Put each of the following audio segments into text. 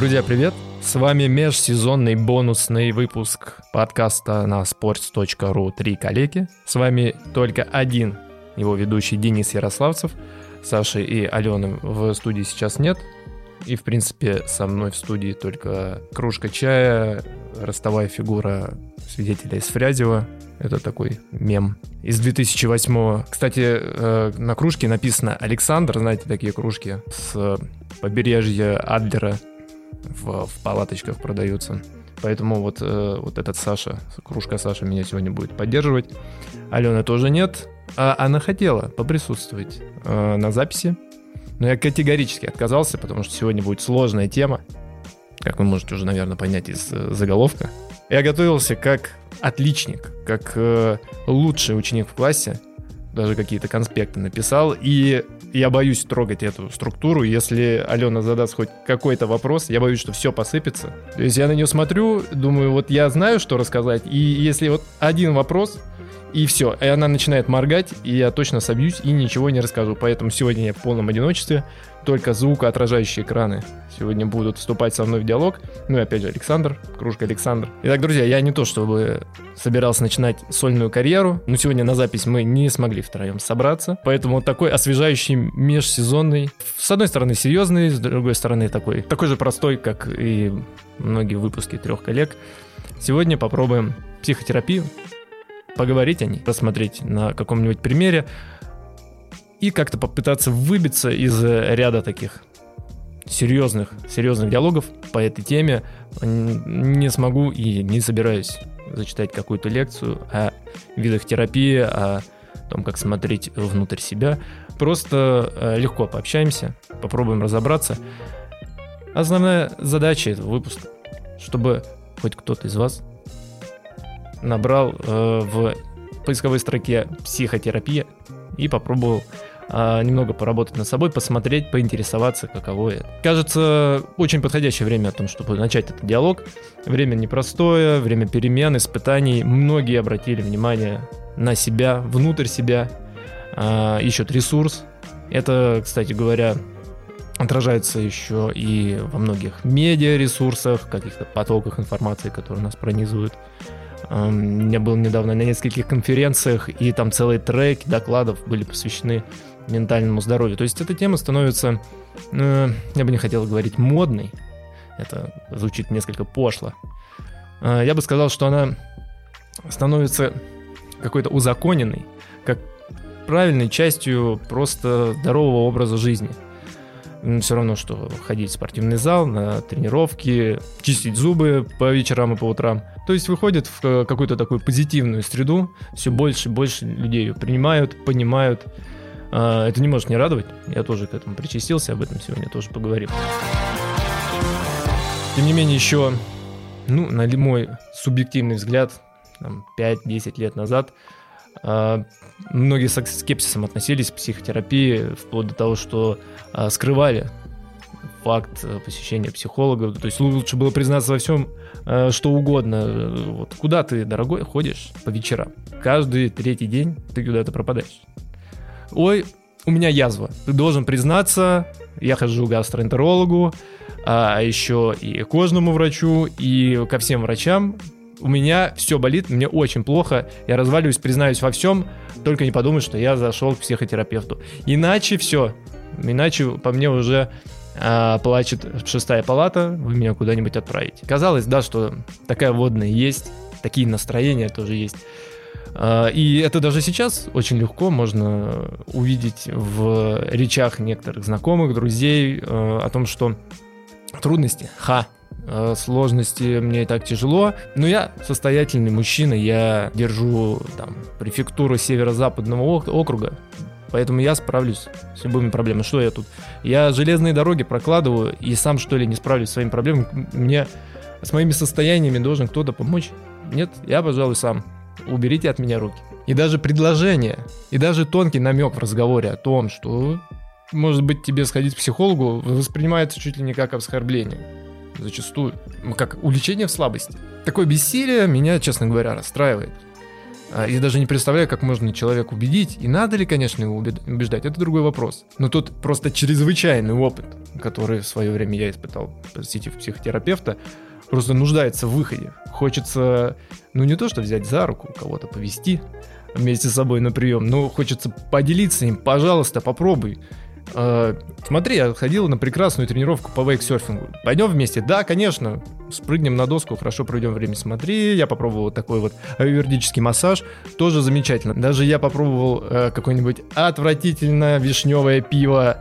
Друзья, привет! С вами межсезонный бонусный выпуск подкаста на sports.ru «Три коллеги». С вами только один его ведущий Денис Ярославцев. Саши и Алены в студии сейчас нет. И, в принципе, со мной в студии только кружка чая, ростовая фигура свидетеля из Фрязева. Это такой мем из 2008 Кстати, э, на кружке написано «Александр», знаете, такие кружки с побережья Адлера в, в палаточках продаются. Поэтому вот, э, вот этот Саша, кружка Саша меня сегодня будет поддерживать. Алены тоже нет. А она хотела поприсутствовать э, на записи. Но я категорически отказался, потому что сегодня будет сложная тема. Как вы можете уже, наверное, понять из э, заголовка. Я готовился как отличник, как э, лучший ученик в классе. Даже какие-то конспекты написал. И я боюсь трогать эту структуру. Если Алена задаст хоть какой-то вопрос, я боюсь, что все посыпется. То есть я на нее смотрю, думаю, вот я знаю, что рассказать. И если вот один вопрос, и все. И она начинает моргать, и я точно собьюсь и ничего не расскажу. Поэтому сегодня я в полном одиночестве. Только звукоотражающие экраны сегодня будут вступать со мной в диалог. Ну и опять же Александр, кружка Александр. Итак, друзья, я не то чтобы собирался начинать сольную карьеру, но сегодня на запись мы не смогли втроем собраться. Поэтому вот такой освежающий межсезонный. С одной стороны серьезный, с другой стороны такой, такой же простой, как и многие выпуски трех коллег. Сегодня попробуем психотерапию поговорить о ней, посмотреть на каком-нибудь примере и как-то попытаться выбиться из ряда таких серьезных, серьезных диалогов по этой теме. Не смогу и не собираюсь зачитать какую-то лекцию о видах терапии, о том, как смотреть внутрь себя. Просто э, легко пообщаемся, попробуем разобраться. Основная задача этого выпуска, чтобы хоть кто-то из вас набрал э, в поисковой строке психотерапия и попробовал э, немного поработать над собой, посмотреть, поинтересоваться, каково это. Кажется, очень подходящее время о том, чтобы начать этот диалог. Время непростое, время перемен, испытаний. Многие обратили внимание на себя, внутрь себя, э, ищут ресурс. Это, кстати говоря, отражается еще и во многих медиа-ресурсах, каких-то потоках информации, которые нас пронизывают. Я был недавно на нескольких конференциях, и там целые треки докладов были посвящены ментальному здоровью. То есть эта тема становится, ну, я бы не хотел говорить модной, это звучит несколько пошло. А, я бы сказал, что она становится какой-то узаконенной, как правильной частью просто здорового образа жизни – все равно, что ходить в спортивный зал, на тренировки, чистить зубы по вечерам и по утрам. То есть выходит в э, какую-то такую позитивную среду, все больше и больше людей ее принимают, понимают. А, это не может не радовать, я тоже к этому причастился, об этом сегодня тоже поговорим. Тем не менее, еще, ну, на мой субъективный взгляд, 5-10 лет назад, многие с скепсисом относились к психотерапии, вплоть до того, что а, скрывали факт э, посещения психолога. То есть лучше было признаться во всем, э, что угодно. Вот куда ты, дорогой, ходишь по вечерам? Каждый третий день ты куда-то пропадаешь. Ой, у меня язва. Ты должен признаться, я хожу к гастроэнтерологу, а еще и кожному врачу, и ко всем врачам, у меня все болит, мне очень плохо, я разваливаюсь, признаюсь во всем, только не подумай, что я зашел к психотерапевту. Иначе все, иначе по мне уже а, плачет шестая палата, вы меня куда-нибудь отправите. Казалось, да, что такая водная есть, такие настроения тоже есть. А, и это даже сейчас очень легко можно увидеть в речах некоторых знакомых, друзей а, о том, что трудности, ха, Э, сложности, мне и так тяжело. Но я состоятельный мужчина, я держу там префектуру северо-западного округа, поэтому я справлюсь с любыми проблемами. Что я тут? Я железные дороги прокладываю и сам что ли не справлюсь с своими проблемами. Мне с моими состояниями должен кто-то помочь? Нет, я, пожалуй, сам. Уберите от меня руки. И даже предложение, и даже тонкий намек в разговоре о том, что может быть тебе сходить к психологу, воспринимается чуть ли не как оскорбление зачастую, как увлечение в слабости. Такое бессилие меня, честно говоря, расстраивает. А, я даже не представляю, как можно человека убедить, и надо ли, конечно, его убеждать, это другой вопрос. Но тут просто чрезвычайный опыт, который в свое время я испытал, посетив психотерапевта, просто нуждается в выходе. Хочется, ну не то, что взять за руку, кого-то повести вместе с собой на прием, но хочется поделиться им, пожалуйста, попробуй. Э, смотри, я ходил на прекрасную тренировку по вейксерфингу. Пойдем вместе? Да, конечно. Спрыгнем на доску, хорошо проведем время. Смотри, я попробовал вот такой вот аюрведический массаж. Тоже замечательно. Даже я попробовал э, какое-нибудь отвратительное вишневое пиво,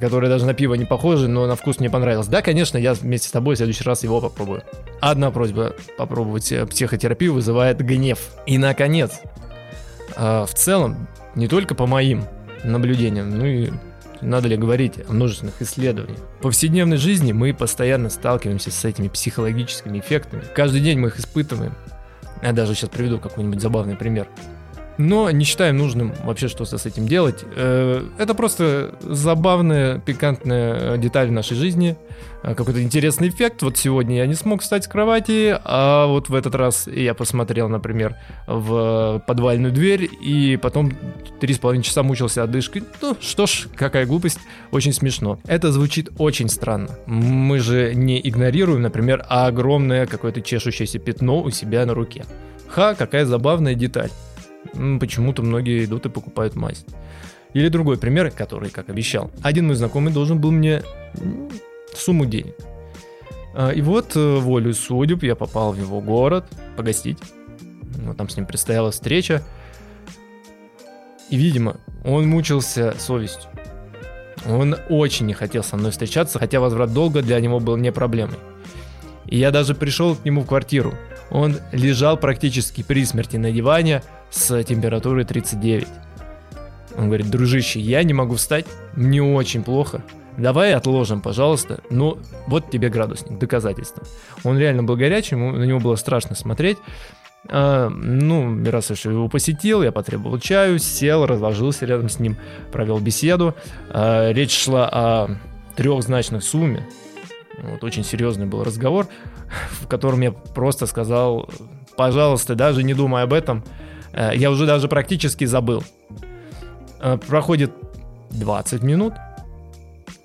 которое даже на пиво не похоже, но на вкус мне понравилось. Да, конечно, я вместе с тобой в следующий раз его попробую. Одна просьба попробовать э, психотерапию вызывает гнев. И, наконец, э, в целом, не только по моим наблюдениям, ну и надо ли говорить о множественных исследованиях. В повседневной жизни мы постоянно сталкиваемся с этими психологическими эффектами. Каждый день мы их испытываем. Я даже сейчас приведу какой-нибудь забавный пример но не считаем нужным вообще что-то с этим делать. Э, это просто забавная, пикантная деталь в нашей жизни, э, какой-то интересный эффект. Вот сегодня я не смог встать с кровати, а вот в этот раз я посмотрел, например, в подвальную дверь, и потом три с половиной часа мучился одышкой. Ну, что ж, какая глупость, очень смешно. Это звучит очень странно. Мы же не игнорируем, например, огромное какое-то чешущееся пятно у себя на руке. Ха, какая забавная деталь почему-то многие идут и покупают мазь. Или другой пример, который, как обещал, один мой знакомый должен был мне сумму денег. А, и вот э, волю судеб я попал в его город погостить. Вот там с ним предстояла встреча. И, видимо, он мучился совестью. Он очень не хотел со мной встречаться, хотя возврат долга для него был не проблемой. И я даже пришел к нему в квартиру. Он лежал практически при смерти на диване, с температурой 39. Он говорит, дружище, я не могу встать, мне очень плохо, давай отложим, пожалуйста. Ну, вот тебе градусник, доказательство. Он реально был горячий, на него было страшно смотреть. А, ну, раз я его посетил, я потребовал чаю, сел, разложился рядом с ним, провел беседу. А, речь шла о трехзначной сумме. Вот очень серьезный был разговор, в котором я просто сказал, пожалуйста, даже не думай об этом, я уже даже практически забыл. Э, проходит 20 минут,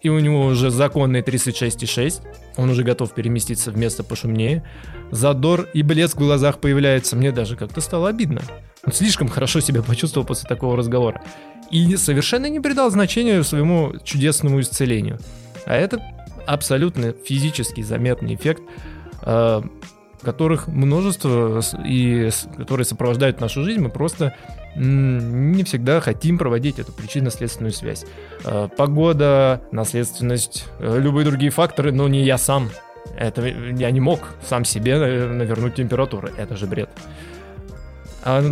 и у него уже законные 36,6. Он уже готов переместиться в место пошумнее. Задор и блеск в глазах появляется. Мне даже как-то стало обидно. Он слишком хорошо себя почувствовал после такого разговора. И совершенно не придал значения своему чудесному исцелению. А это абсолютно физически заметный эффект э, которых множество и которые сопровождают нашу жизнь, мы просто не всегда хотим проводить эту причинно-следственную связь. Э, погода, наследственность, э, любые другие факторы, но не я сам. Это я не мог сам себе навернуть температуру. Это же бред. А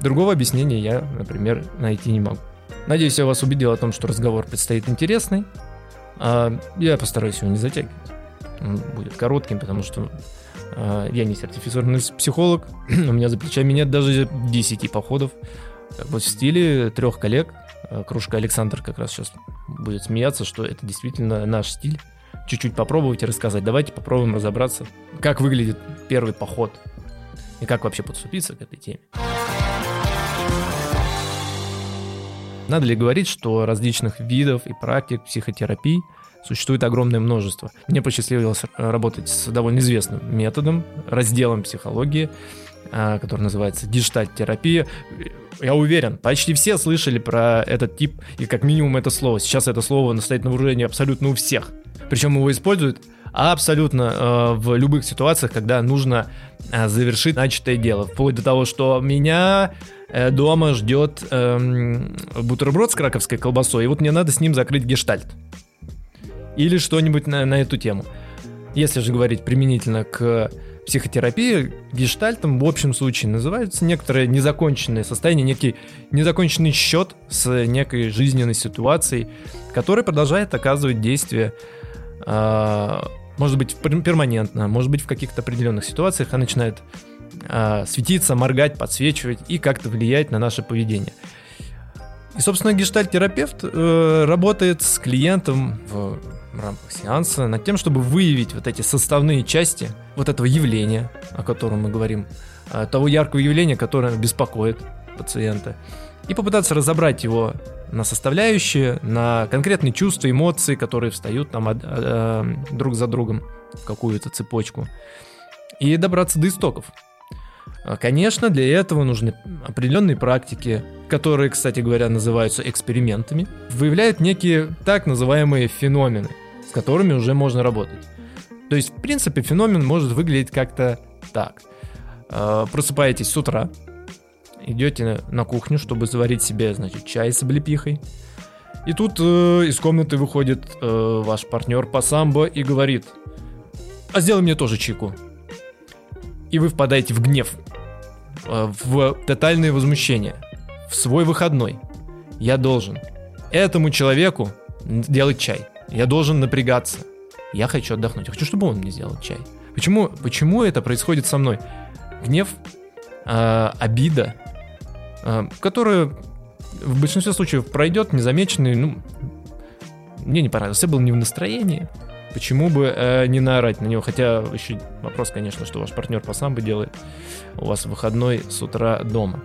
другого объяснения я, например, найти не могу. Надеюсь, я вас убедил о том, что разговор предстоит интересный. А я постараюсь его не затягивать. Он будет коротким, потому что я не сертифицированный психолог, у меня за плечами нет даже 10 походов. Вот в стиле трех коллег. А, кружка Александр как раз сейчас будет смеяться, что это действительно наш стиль. Чуть-чуть попробовать и рассказать. Давайте попробуем разобраться, как выглядит первый поход и как вообще подступиться к этой теме. Надо ли говорить, что различных видов и практик психотерапии – существует огромное множество. Мне посчастливилось работать с довольно известным методом, разделом психологии, а, который называется гештальт-терапия. Я уверен, почти все слышали про этот тип и как минимум это слово. Сейчас это слово стоит на вооружении абсолютно у всех. Причем его используют абсолютно э, в любых ситуациях, когда нужно э, завершить начатое дело. Вплоть до того, что меня э, дома ждет э, бутерброд с краковской колбасой, и вот мне надо с ним закрыть гештальт или что-нибудь на, на эту тему. Если же говорить применительно к психотерапии, гештальтом в общем случае называется некоторое незаконченное состояние, некий незаконченный счет с некой жизненной ситуацией, который продолжает оказывать действие, э, может быть, перманентно, может быть, в каких-то определенных ситуациях, а начинает э, светиться, моргать, подсвечивать и как-то влиять на наше поведение. И, собственно, гештальт-терапевт э, работает с клиентом в рамках сеанса над тем, чтобы выявить вот эти составные части вот этого явления, о котором мы говорим, а, того яркого явления, которое беспокоит пациента, и попытаться разобрать его на составляющие, на конкретные чувства, эмоции, которые встают там от, э, друг за другом в какую-то цепочку, и добраться до истоков. А, конечно, для этого нужны определенные практики, которые, кстати говоря, называются экспериментами, выявляют некие так называемые феномены, с которыми уже можно работать. То есть, в принципе, феномен может выглядеть как-то так. А, просыпаетесь с утра, идете на кухню, чтобы заварить себе, значит, чай с облепихой. И тут э, из комнаты выходит э, ваш партнер по самбо и говорит, а сделай мне тоже чайку. И вы впадаете в гнев, в тотальное возмущение, в свой выходной. Я должен этому человеку делать чай. Я должен напрягаться. Я хочу отдохнуть. Я хочу, чтобы он мне сделал чай. Почему, почему это происходит со мной? Гнев, э, обида, э, которая в большинстве случаев пройдет незамеченный, ну, мне не понравилось, я был не в настроении, почему бы э, не наорать на него, хотя еще вопрос, конечно, что ваш партнер по самбо делает, у вас выходной с утра дома.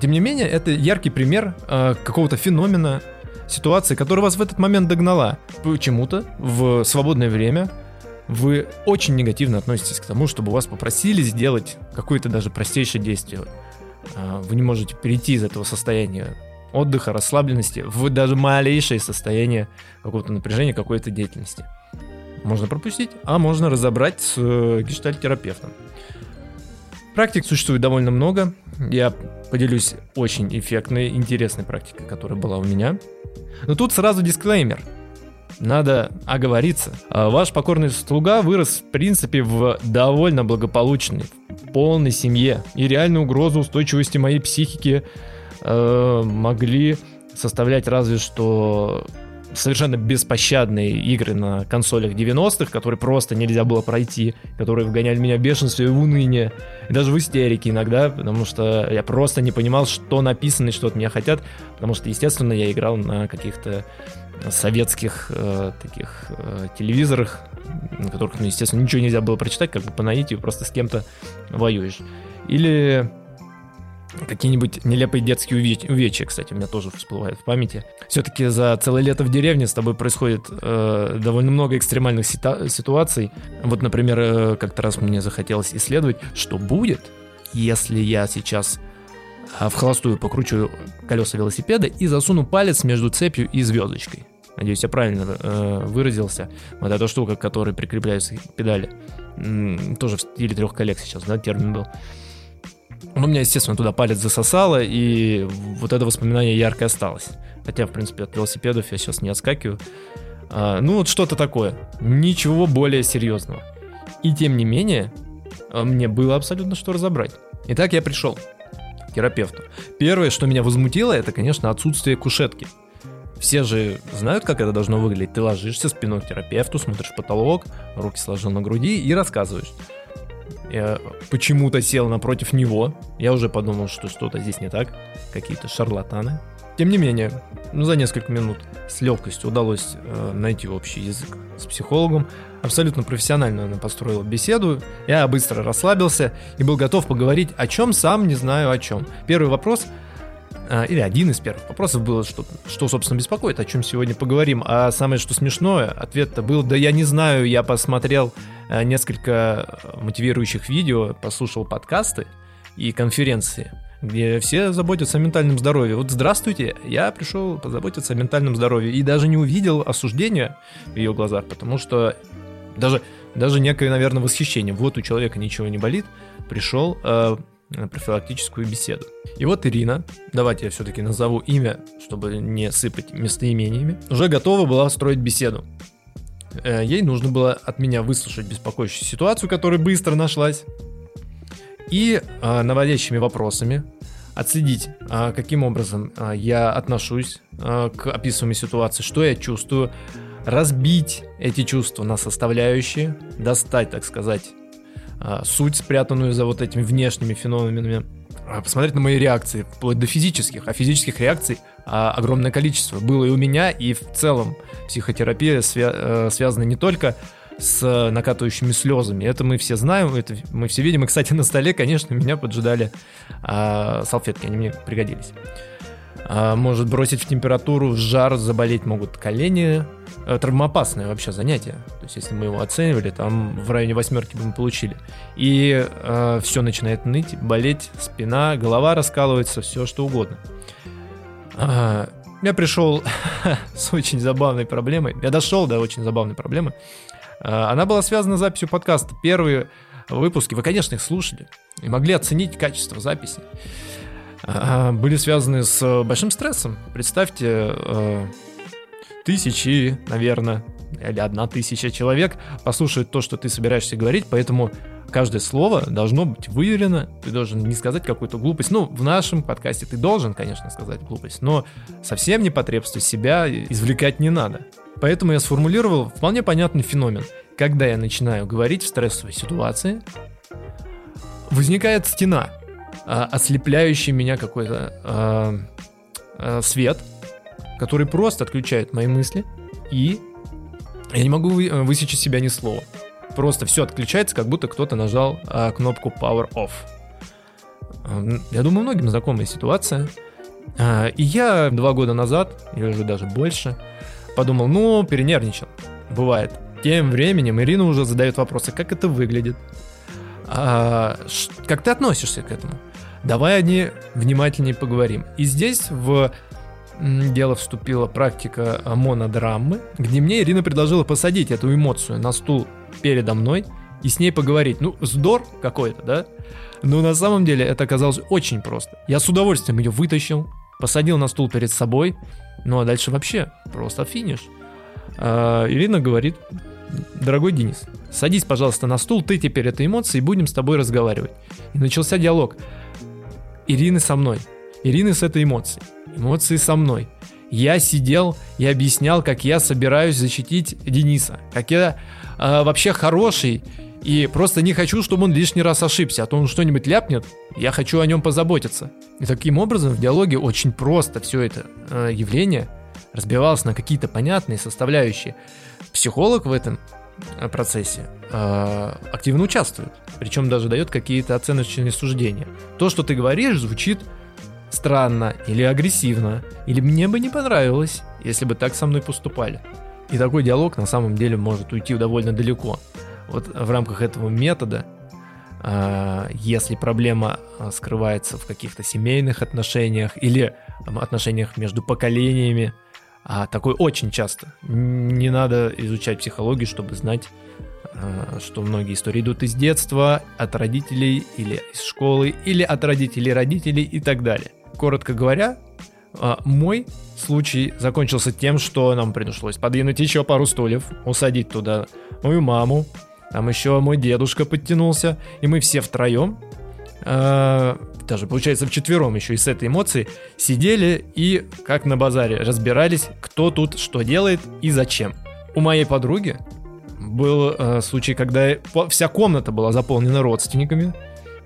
Тем не менее, это яркий пример э, какого-то феномена, ситуации, которая вас в этот момент догнала. Почему-то в свободное время вы очень негативно относитесь к тому, чтобы вас попросили сделать какое-то даже простейшее действие. А, вы не можете перейти из этого состояния отдыха, расслабленности в даже малейшее состояние какого-то напряжения, какой-то деятельности. Можно пропустить, а можно разобрать с э, гештальт-терапевтом. Практик существует довольно много. Я поделюсь очень эффектной, интересной практикой, которая была у меня. Но тут сразу дисклеймер – надо оговориться. А ваш покорный слуга вырос, в принципе, в довольно благополучной, полной семье. И реальную угрозу устойчивости моей психики э, могли составлять разве что совершенно беспощадные игры на консолях 90-х, которые просто нельзя было пройти, которые вгоняли меня в бешенство и в уныние, и даже в истерике иногда, потому что я просто не понимал, что написано и что от меня хотят, потому что, естественно, я играл на каких-то советских э, таких э, телевизорах, на которых, ну, естественно, ничего нельзя было прочитать, как бы по наитию просто с кем-то воюешь. Или какие-нибудь нелепые детские увеч- увечья, кстати, у меня тоже всплывают в памяти. Все-таки за целое лето в деревне с тобой происходит э, довольно много экстремальных сита- ситуаций. Вот, например, э, как-то раз мне захотелось исследовать, что будет, если я сейчас а в холостую покручу колеса велосипеда и засуну палец между цепью и звездочкой. Надеюсь, я правильно э, выразился. Вот эта штука, к которой прикрепляются педали. М-м, тоже в стиле трех коллег сейчас, да, термин был. Ну, меня, естественно, туда палец засосало, и вот это воспоминание ярко осталось. Хотя, в принципе, от велосипедов я сейчас не отскакиваю. А, ну, вот что-то такое. Ничего более серьезного. И тем не менее, а, мне было абсолютно что разобрать. Итак, я пришел терапевту. Первое, что меня возмутило, это, конечно, отсутствие кушетки. Все же знают, как это должно выглядеть. Ты ложишься спиной к терапевту, смотришь в потолок, руки сложил на груди и рассказываешь. Почему-то сел напротив него. Я уже подумал, что что-то здесь не так. Какие-то шарлатаны. Тем не менее, ну, за несколько минут с легкостью удалось э, найти общий язык с психологом. Абсолютно профессионально она построила беседу. Я быстро расслабился и был готов поговорить о чем сам не знаю о чем. Первый вопрос или один из первых вопросов было, что, что, собственно, беспокоит, о чем сегодня поговорим. А самое, что смешное, ответ-то был, да я не знаю, я посмотрел э, несколько мотивирующих видео, послушал подкасты и конференции где все заботятся о ментальном здоровье. Вот здравствуйте, я пришел позаботиться о ментальном здоровье и даже не увидел осуждения в ее глазах, потому что даже, даже некое, наверное, восхищение. Вот у человека ничего не болит, пришел на профилактическую беседу. И вот Ирина, давайте я все-таки назову имя, чтобы не сыпать местоимениями, уже готова была строить беседу. Э, ей нужно было от меня выслушать беспокоящую ситуацию, которая быстро нашлась, и э, наводящими вопросами отследить, э, каким образом э, я отношусь э, к описываемой ситуации, что я чувствую, разбить эти чувства на составляющие, достать, так сказать, э, суть, спрятанную за вот этими внешними феноменами, э, посмотреть на мои реакции, вплоть до физических, а физических реакций э, огромное количество было и у меня, и в целом психотерапия свя- э, связана не только с накатывающими слезами. Это мы все знаем, это мы все видим. И, кстати, на столе, конечно, меня поджидали а, салфетки, они мне пригодились. А, может бросить в температуру, в жар, заболеть могут колени. А, травмоопасное вообще занятие. То есть, если мы его оценивали, там в районе восьмерки бы мы получили. И а, все начинает ныть, болеть, спина, голова раскалывается, все что угодно. А, я пришел с очень забавной проблемой. Я дошел до очень забавной проблемы. А, она была связана с записью подкаста. Первые выпуски, вы, конечно, их слушали и могли оценить качество записи. А, были связаны с большим стрессом. Представьте, а, тысячи, наверное, или одна тысяча человек послушают то, что ты собираешься говорить, поэтому каждое слово должно быть выверено, ты должен не сказать какую-то глупость. Ну, в нашем подкасте ты должен, конечно, сказать глупость, но совсем не потребствуй себя извлекать не надо. Поэтому я сформулировал вполне понятный феномен. Когда я начинаю говорить в стрессовой ситуации, возникает стена, а, ослепляющий меня какой-то а, а, свет, который просто отключает мои мысли, и я не могу вы, высечь из себя ни слова. Просто все отключается, как будто кто-то нажал а, кнопку Power Off. Я думаю, многим знакомая ситуация. А, и я два года назад, или уже даже больше, подумал, ну, перенервничал. Бывает. Тем временем Ирина уже задает вопросы, как это выглядит, а, как ты относишься к этому. Давай о ней внимательнее поговорим. И здесь в дело вступила практика монодрамы, где мне Ирина предложила посадить эту эмоцию на стул передо мной и с ней поговорить. Ну, здор какой-то, да? Но на самом деле это оказалось очень просто. Я с удовольствием ее вытащил, посадил на стул перед собой, ну а дальше вообще просто финиш. А, Ирина говорит, дорогой Денис, садись, пожалуйста, на стул, ты теперь это эмоции, будем с тобой разговаривать. И начался диалог. Ирины со мной, Ирины с этой эмоцией, эмоции со мной. Я сидел и объяснял, как я собираюсь защитить Дениса, как я э, вообще хороший и просто не хочу, чтобы он лишний раз ошибся, а то он что-нибудь ляпнет, я хочу о нем позаботиться. И таким образом в диалоге очень просто все это э, явление разбивалось на какие-то понятные составляющие. Психолог в этом процессе э, активно участвует, причем даже дает какие-то оценочные суждения. То, что ты говоришь, звучит странно или агрессивно, или мне бы не понравилось, если бы так со мной поступали. И такой диалог на самом деле может уйти довольно далеко. Вот в рамках этого метода, а, если проблема скрывается в каких-то семейных отношениях или отношениях между поколениями, а такой очень часто. Не надо изучать психологию, чтобы знать, а, что многие истории идут из детства, от родителей или из школы, или от родителей родителей и так далее. Коротко говоря, мой случай закончился тем, что нам пришлось подвинуть еще пару стульев, усадить туда мою маму, там еще мой дедушка подтянулся, и мы все втроем, э, даже получается вчетвером еще и с этой эмоцией, сидели и, как на базаре, разбирались, кто тут что делает и зачем. У моей подруги был э, случай, когда вся комната была заполнена родственниками,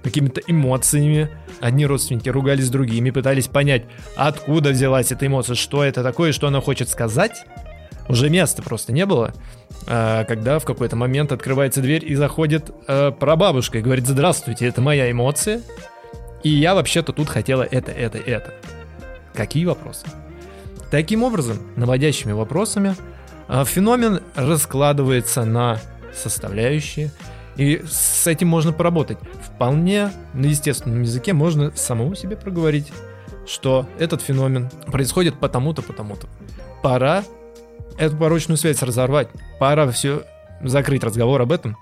какими-то эмоциями. Одни родственники ругались с другими, пытались понять, откуда взялась эта эмоция, что это такое, что она хочет сказать. Уже места просто не было. А, когда в какой-то момент открывается дверь и заходит э, прабабушка и говорит, здравствуйте, это моя эмоция, и я вообще-то тут хотела это, это, это. Какие вопросы? Таким образом, наводящими вопросами э, феномен раскладывается на составляющие, и с этим можно поработать. Вполне на естественном языке можно самому себе проговорить, что этот феномен происходит потому-то, потому-то. Пора эту порочную связь разорвать. Пора все закрыть разговор об этом,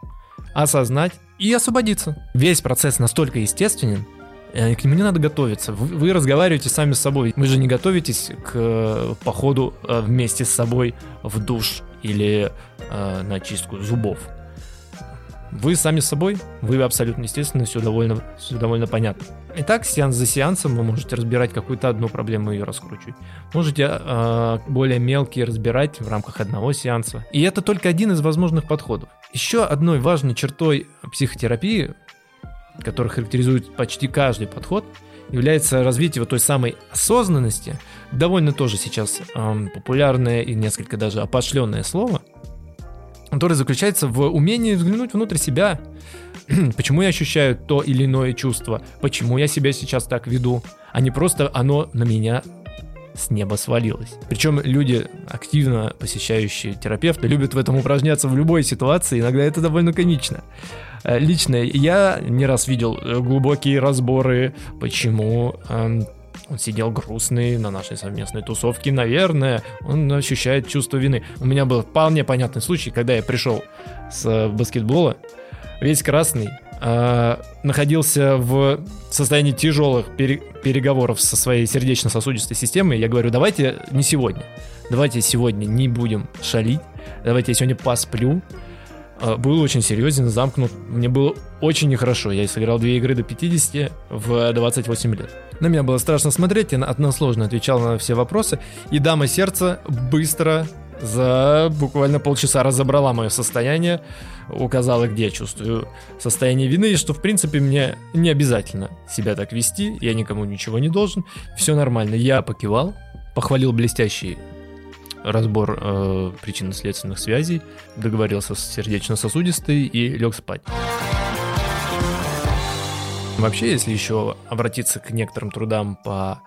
осознать и освободиться. Весь процесс настолько естественен, э, к нему не надо готовиться. Вы, вы разговариваете сами с собой. Вы же не готовитесь к э, походу э, вместе с собой в душ или э, на чистку зубов. Вы сами с собой, вы абсолютно естественно, все довольно, все довольно понятно. Итак, сеанс за сеансом вы можете разбирать какую-то одну проблему и ее раскручивать. Можете э, более мелкие разбирать в рамках одного сеанса. И это только один из возможных подходов. Еще одной важной чертой психотерапии, которая характеризует почти каждый подход, является развитие вот той самой осознанности, довольно тоже сейчас э, популярное и несколько даже опошленное слово – который заключается в умении взглянуть внутрь себя. Почему я ощущаю то или иное чувство? Почему я себя сейчас так веду? А не просто оно на меня с неба свалилось. Причем люди, активно посещающие терапевта, любят в этом упражняться в любой ситуации, иногда это довольно комично. Э, лично я не раз видел э, глубокие разборы, почему эм, он сидел грустный на нашей совместной тусовке, наверное, он ощущает чувство вины. У меня был вполне понятный случай, когда я пришел с э, баскетбола, весь красный, э, находился в состоянии тяжелых пере- переговоров со своей сердечно-сосудистой системой. Я говорю, давайте не сегодня, давайте сегодня не будем шалить, давайте я сегодня посплю, а, был очень серьезен, замкнут. Мне было очень нехорошо. Я сыграл две игры до 50 в 28 лет. На меня было страшно смотреть, я односложно отвечал на все вопросы. И дама сердца быстро за буквально полчаса разобрала мое состояние, указала, где я чувствую состояние вины, и что, в принципе, мне не обязательно себя так вести, я никому ничего не должен, все нормально. Я покивал, похвалил блестящий разбор э, причинно-следственных связей, договорился с сердечно-сосудистой и лег спать. Вообще, если еще обратиться к некоторым трудам по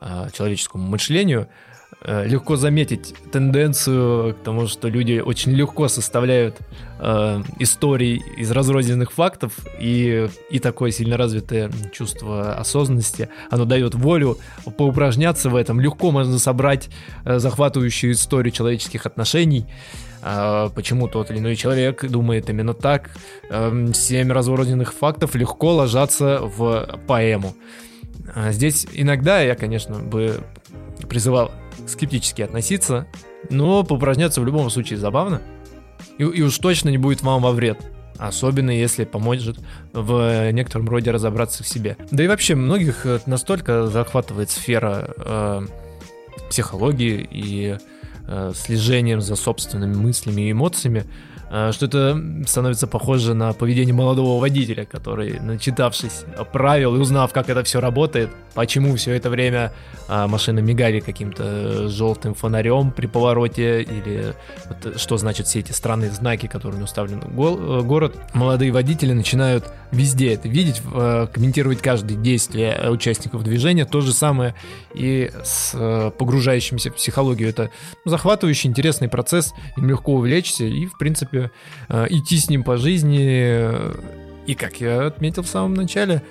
э, человеческому мышлению, легко заметить тенденцию к тому, что люди очень легко составляют э, истории из разрозненных фактов, и, и такое сильно развитое чувство осознанности, оно дает волю поупражняться в этом. Легко можно собрать э, захватывающую историю человеческих отношений, э, почему тот или иной человек думает именно так. Э, семь разрозненных фактов легко ложатся в поэму. А здесь иногда я, конечно, бы призывал скептически относиться, но поупражняться в любом случае забавно. И, и уж точно не будет вам во вред. Особенно если поможет в некотором роде разобраться в себе. Да и вообще многих настолько захватывает сфера э, психологии и э, слежением за собственными мыслями и эмоциями, Э, что это становится похоже на поведение молодого водителя, который, начитавшись правил и узнав, как это все работает, почему все это время а, машины мигали каким-то желтым фонарем при повороте, или вот, что значит все эти странные знаки, которые уставлены в город, молодые водители начинают везде это видеть, э, комментировать каждое действие участников движения, то же самое и с э, погружающимися в психологию. Это захватывающий, интересный процесс, им легко увлечься и, в принципе, Э, идти с ним по жизни. И как я отметил в самом начале,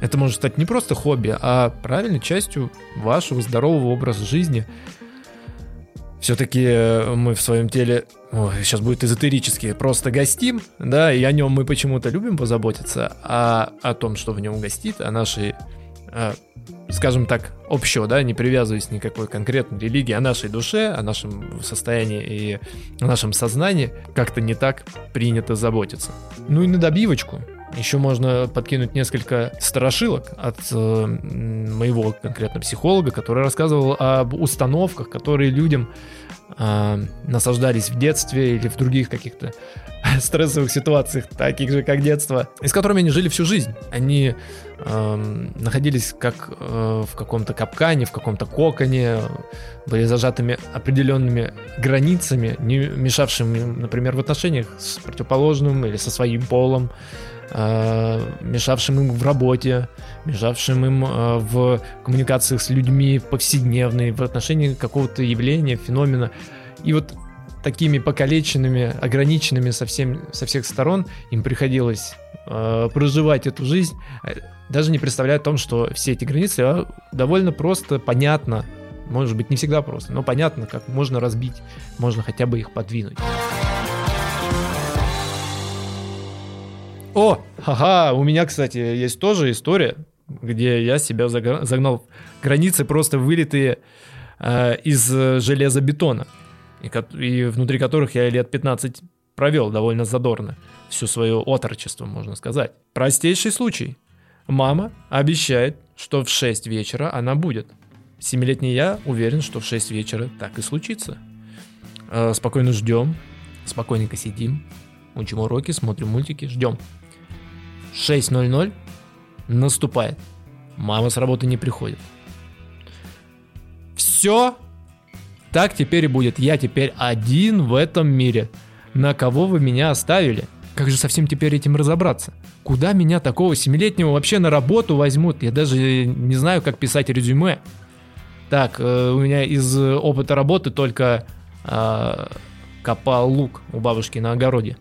это может стать не просто хобби, а правильной частью вашего здорового образа жизни. Все-таки э, мы в своем теле, ой, сейчас будет эзотерически, просто гостим, да, и о нем мы почему-то любим позаботиться, а о том, что в нем гостит, о нашей э, скажем так, общего, да, не привязываясь ни к какой конкретной религии, о нашей душе, о нашем состоянии и о нашем сознании, как-то не так принято заботиться. Ну и на добивочку. Еще можно подкинуть несколько страшилок от э, моего конкретно психолога, который рассказывал об установках, которые людям э, насаждались в детстве или в других каких-то стрессовых ситуациях, таких же, как детство, и с которыми они жили всю жизнь. Они э, находились как э, в каком-то капкане, в каком-то коконе, были зажатыми определенными границами, не мешавшими, например, в отношениях с противоположным или со своим полом, мешавшим им в работе, мешавшим им э, в коммуникациях с людьми повседневной, в отношении какого-то явления, феномена. И вот такими покалеченными, ограниченными со, всем, со всех сторон, им приходилось э, проживать эту жизнь, э, даже не представляя о том, что все эти границы а, довольно просто, понятно, может быть не всегда просто, но понятно, как можно разбить, можно хотя бы их подвинуть. О, ха-ха, у меня, кстати, есть тоже история, где я себя загнал границы, просто вылитые э, из железобетона и, и внутри которых я лет 15 провел довольно задорно. Всю свое отрочество, можно сказать. Простейший случай. Мама обещает, что в 6 вечера она будет. Семилетний я уверен, что в 6 вечера так и случится. Э, спокойно ждем, спокойненько сидим, учим уроки, смотрим мультики, ждем. 6.00 наступает. Мама с работы не приходит. Все так теперь и будет. Я теперь один в этом мире. на кого вы меня оставили? Как же совсем теперь этим разобраться? Куда меня такого семилетнего вообще на работу возьмут? Я даже не знаю, как писать резюме. Так, э, у меня из опыта работы только э, копал лук у бабушки на огороде.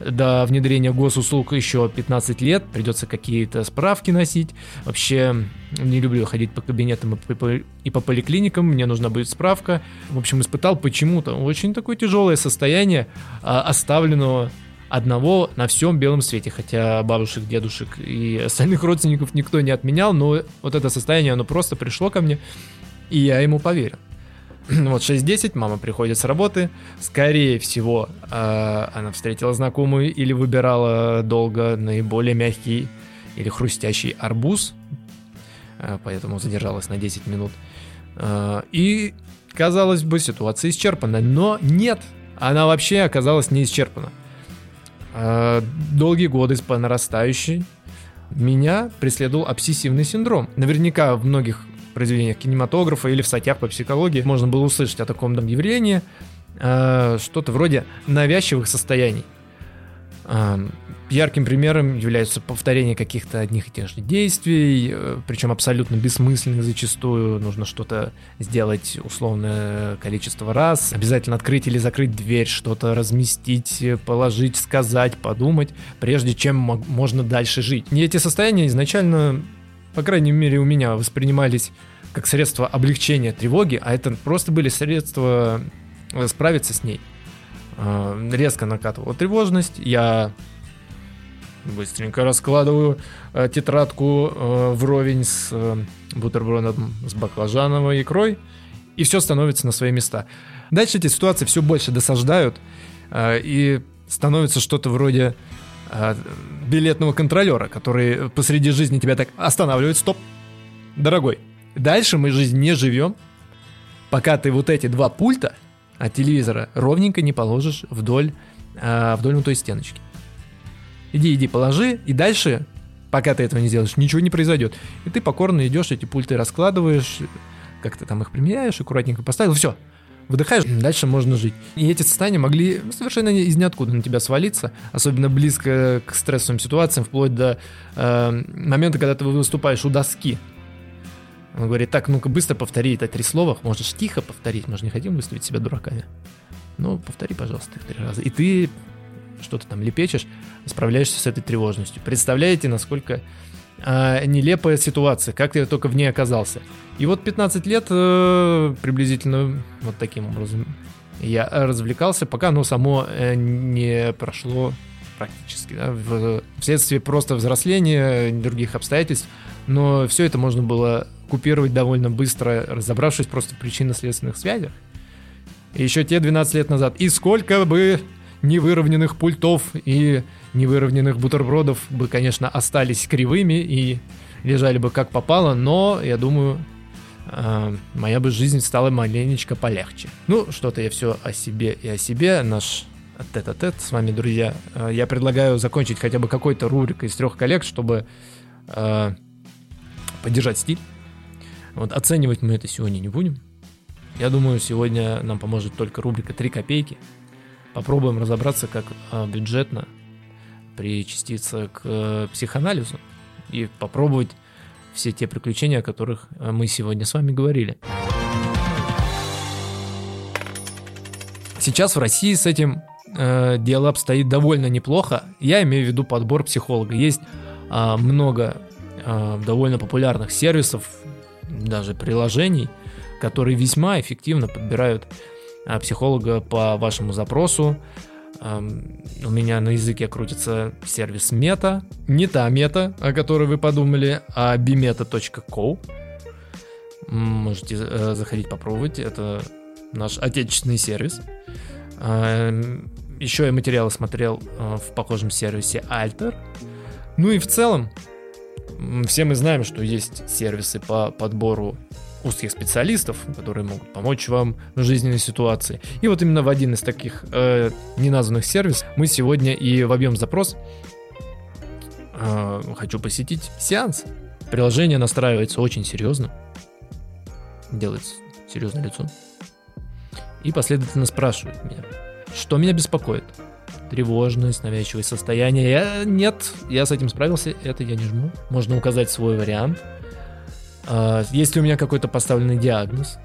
До внедрения госуслуг еще 15 лет, придется какие-то справки носить. Вообще, не люблю ходить по кабинетам и по, и по поликлиникам, мне нужна будет справка. В общем, испытал почему-то очень такое тяжелое состояние а, оставленного одного на всем белом свете, хотя бабушек, дедушек и остальных родственников никто не отменял, но вот это состояние, оно просто пришло ко мне, и я ему поверил. Вот 6.10, мама приходит с работы. Скорее всего, э, она встретила знакомую или выбирала долго наиболее мягкий или хрустящий арбуз. Э, поэтому задержалась на 10 минут. Э, и, казалось бы, ситуация исчерпана. Но нет, она вообще оказалась не исчерпана. Долгие годы по нарастающей меня преследовал обсессивный синдром. Наверняка в многих произведениях кинематографа или в статьях по психологии можно было услышать о таком там явлении, э, что-то вроде навязчивых состояний. Э, ярким примером является повторение каких-то одних и тех же действий, э, причем абсолютно бессмысленных зачастую. Нужно что-то сделать условное количество раз, обязательно открыть или закрыть дверь, что-то разместить, положить, сказать, подумать, прежде чем можно дальше жить. И эти состояния изначально по крайней мере у меня, воспринимались как средство облегчения тревоги, а это просто были средства э, справиться с ней. А, резко накатывала тревожность, я быстренько раскладываю э, тетрадку э, вровень с бутербродом с баклажановой икрой, и все становится на свои места. Дальше эти ситуации все больше досаждают, и становится что-то вроде билетного контролера, который посреди жизни тебя так останавливает. Стоп, дорогой, дальше мы жизнь не живем, пока ты вот эти два пульта от телевизора ровненько не положишь вдоль, э, вдоль ну той стеночки. Иди, иди, положи, и дальше, пока ты этого не сделаешь, ничего не произойдет. И ты покорно идешь, эти пульты раскладываешь, как ты там их примеряешь, аккуратненько поставил, все, выдыхаешь, дальше можно жить. И эти состояния могли совершенно из ниоткуда на тебя свалиться, особенно близко к стрессовым ситуациям, вплоть до э, момента, когда ты выступаешь у доски. Он говорит, так, ну-ка быстро повтори это три слова, можешь тихо повторить, мы же не хотим выставить себя дураками. Ну, повтори, пожалуйста, их три раза. И ты что-то там лепечешь, справляешься с этой тревожностью. Представляете, насколько а, нелепая ситуация, как я только в ней оказался. И вот 15 лет э, приблизительно вот таким образом я развлекался, пока оно само э, не прошло практически, да, в, вследствие просто взросления, других обстоятельств, но все это можно было купировать довольно быстро, разобравшись просто в причинно-следственных связях. Еще те 12 лет назад. И сколько бы невыровненных пультов и невыровненных бутербродов бы, конечно, остались кривыми и лежали бы как попало, но, я думаю, э, моя бы жизнь стала маленечко полегче. Ну, что-то я все о себе и о себе. Наш тет-а-тет с вами, друзья. Э, я предлагаю закончить хотя бы какой-то рубрикой из трех коллег, чтобы э, поддержать стиль. Вот оценивать мы это сегодня не будем. Я думаю, сегодня нам поможет только рубрика «Три копейки». Попробуем разобраться, как э, бюджетно причаститься к э, психоанализу и попробовать все те приключения, о которых э, мы сегодня с вами говорили. Сейчас в России с этим э, дело обстоит довольно неплохо. Я имею в виду подбор психолога. Есть э, много э, довольно популярных сервисов, даже приложений, которые весьма эффективно подбирают психолога по вашему запросу. У меня на языке крутится сервис Мета. Не та Мета, о которой вы подумали, а bimeta.co. Можете э, заходить попробовать. Это наш отечественный сервис. Еще я материалы смотрел э, в похожем сервисе Alter. Ну и в целом, все мы знаем, что есть сервисы по подбору узких специалистов, которые могут помочь вам в жизненной ситуации. И вот именно в один из таких э, неназванных сервисов мы сегодня и вобьем запрос. Э, хочу посетить сеанс. Приложение настраивается очень серьезно. Делается серьезное лицо. И последовательно спрашивает меня, что меня беспокоит. тревожность, навязчивое состояние. Я, нет, я с этим справился, это я не жму. Можно указать свой вариант. А, есть ли у меня какой-то поставленный диагноз?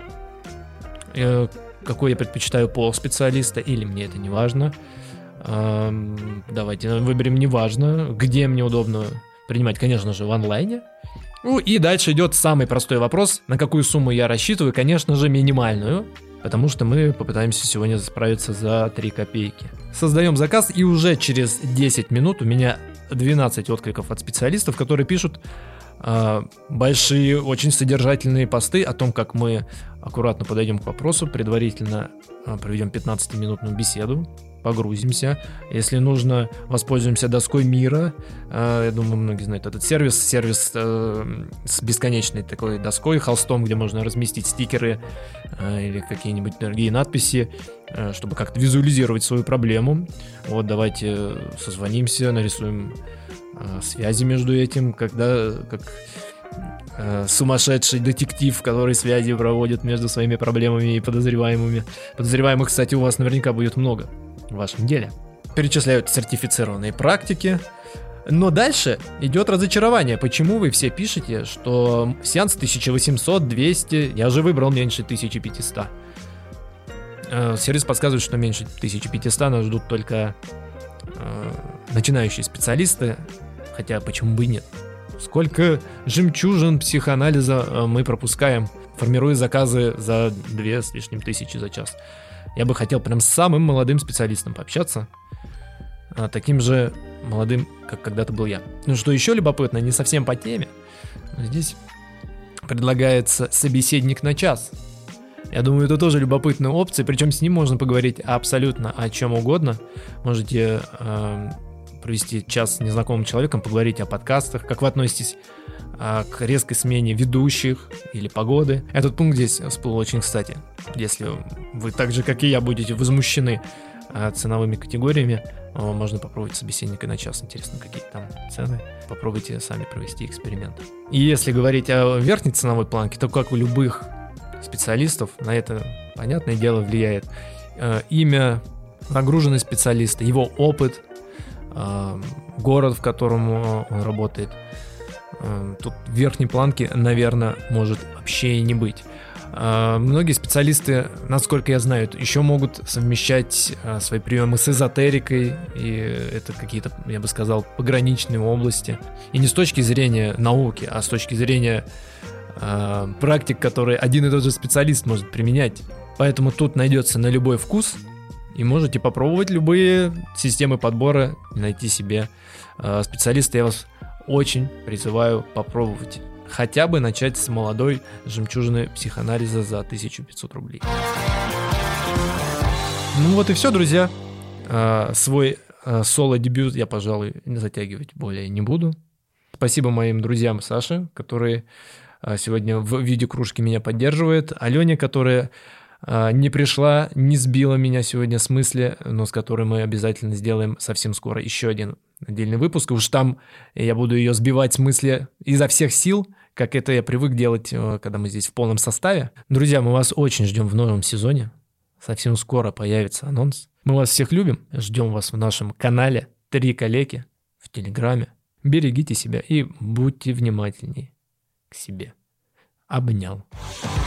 Э, какой я предпочитаю пол специалиста, или мне это не важно? Давайте выберем не важно, где мне удобно принимать, конечно же, в онлайне. Ну и дальше идет самый простой вопрос, на какую сумму я рассчитываю, конечно же, минимальную, потому что мы попытаемся сегодня справиться за 3 копейки. Создаем заказ, и уже через 10 минут у меня 12 откликов от специалистов, которые пишут большие, очень содержательные посты о том, как мы аккуратно подойдем к вопросу, предварительно э, проведем 15-минутную беседу, погрузимся. Если нужно, воспользуемся доской мира. Э, я думаю, многие знают этот сервис. Сервис э, с бесконечной такой доской, холстом, где можно разместить стикеры э, или какие-нибудь другие надписи, чтобы как-то визуализировать свою проблему. Вот давайте созвонимся, нарисуем связи между этим, когда как сумасшедший детектив, который связи проводит между своими проблемами и подозреваемыми. Подозреваемых, кстати, у вас наверняка будет много в вашем деле. Перечисляют сертифицированные практики. Но дальше идет разочарование. Почему вы все пишете, что сеанс 1800, 200, я же выбрал меньше 1500. Э, сервис подсказывает, что меньше 1500 нас ждут только э, начинающие специалисты. Хотя почему бы и нет? Сколько жемчужин психоанализа э, мы пропускаем, формируя заказы за 2 с лишним тысячи за час. Я бы хотел прям с самым молодым специалистом пообщаться. А, таким же молодым, как когда-то был я. Ну что еще любопытно, не совсем по теме. Здесь предлагается собеседник на час. Я думаю, это тоже любопытная опция, причем с ним можно поговорить абсолютно о чем угодно. Можете э, провести час с незнакомым человеком, поговорить о подкастах, как вы относитесь а, к резкой смене ведущих или погоды. Этот пункт здесь всплыл очень кстати. Если вы так же, как и я, будете возмущены а, ценовыми категориями, а, можно попробовать собеседника на час. Интересно, какие там цены. Попробуйте сами провести эксперимент. И если говорить о верхней ценовой планке, то как у любых специалистов, на это, понятное дело, влияет имя нагруженный специалиста, его опыт, город, в котором он работает, тут верхней планки, наверное, может вообще и не быть. Э, многие специалисты, насколько я знаю, еще могут совмещать э, свои приемы с эзотерикой, и это какие-то, я бы сказал, пограничные области. И не с точки зрения науки, а с точки зрения э, практик, которые один и тот же специалист может применять. Поэтому тут найдется на любой вкус, и можете попробовать любые системы подбора, найти себе специалиста. Я вас очень призываю попробовать. Хотя бы начать с молодой жемчужины психоанализа за 1500 рублей. Ну вот и все, друзья. А, свой а, соло-дебют я, пожалуй, затягивать более не буду. Спасибо моим друзьям Саше, которые сегодня в виде кружки меня поддерживает. Алене, которая не пришла, не сбила меня сегодня с мысли, но с которой мы обязательно сделаем совсем скоро еще один отдельный выпуск, уж там я буду ее сбивать с мысли изо всех сил, как это я привык делать, э, когда мы здесь в полном составе. Друзья, мы вас очень ждем в новом сезоне. Совсем скоро появится анонс. Мы вас всех любим, ждем вас в нашем канале «Три калеки» в Телеграме. Берегите себя и будьте внимательней к себе. Обнял. Обнял.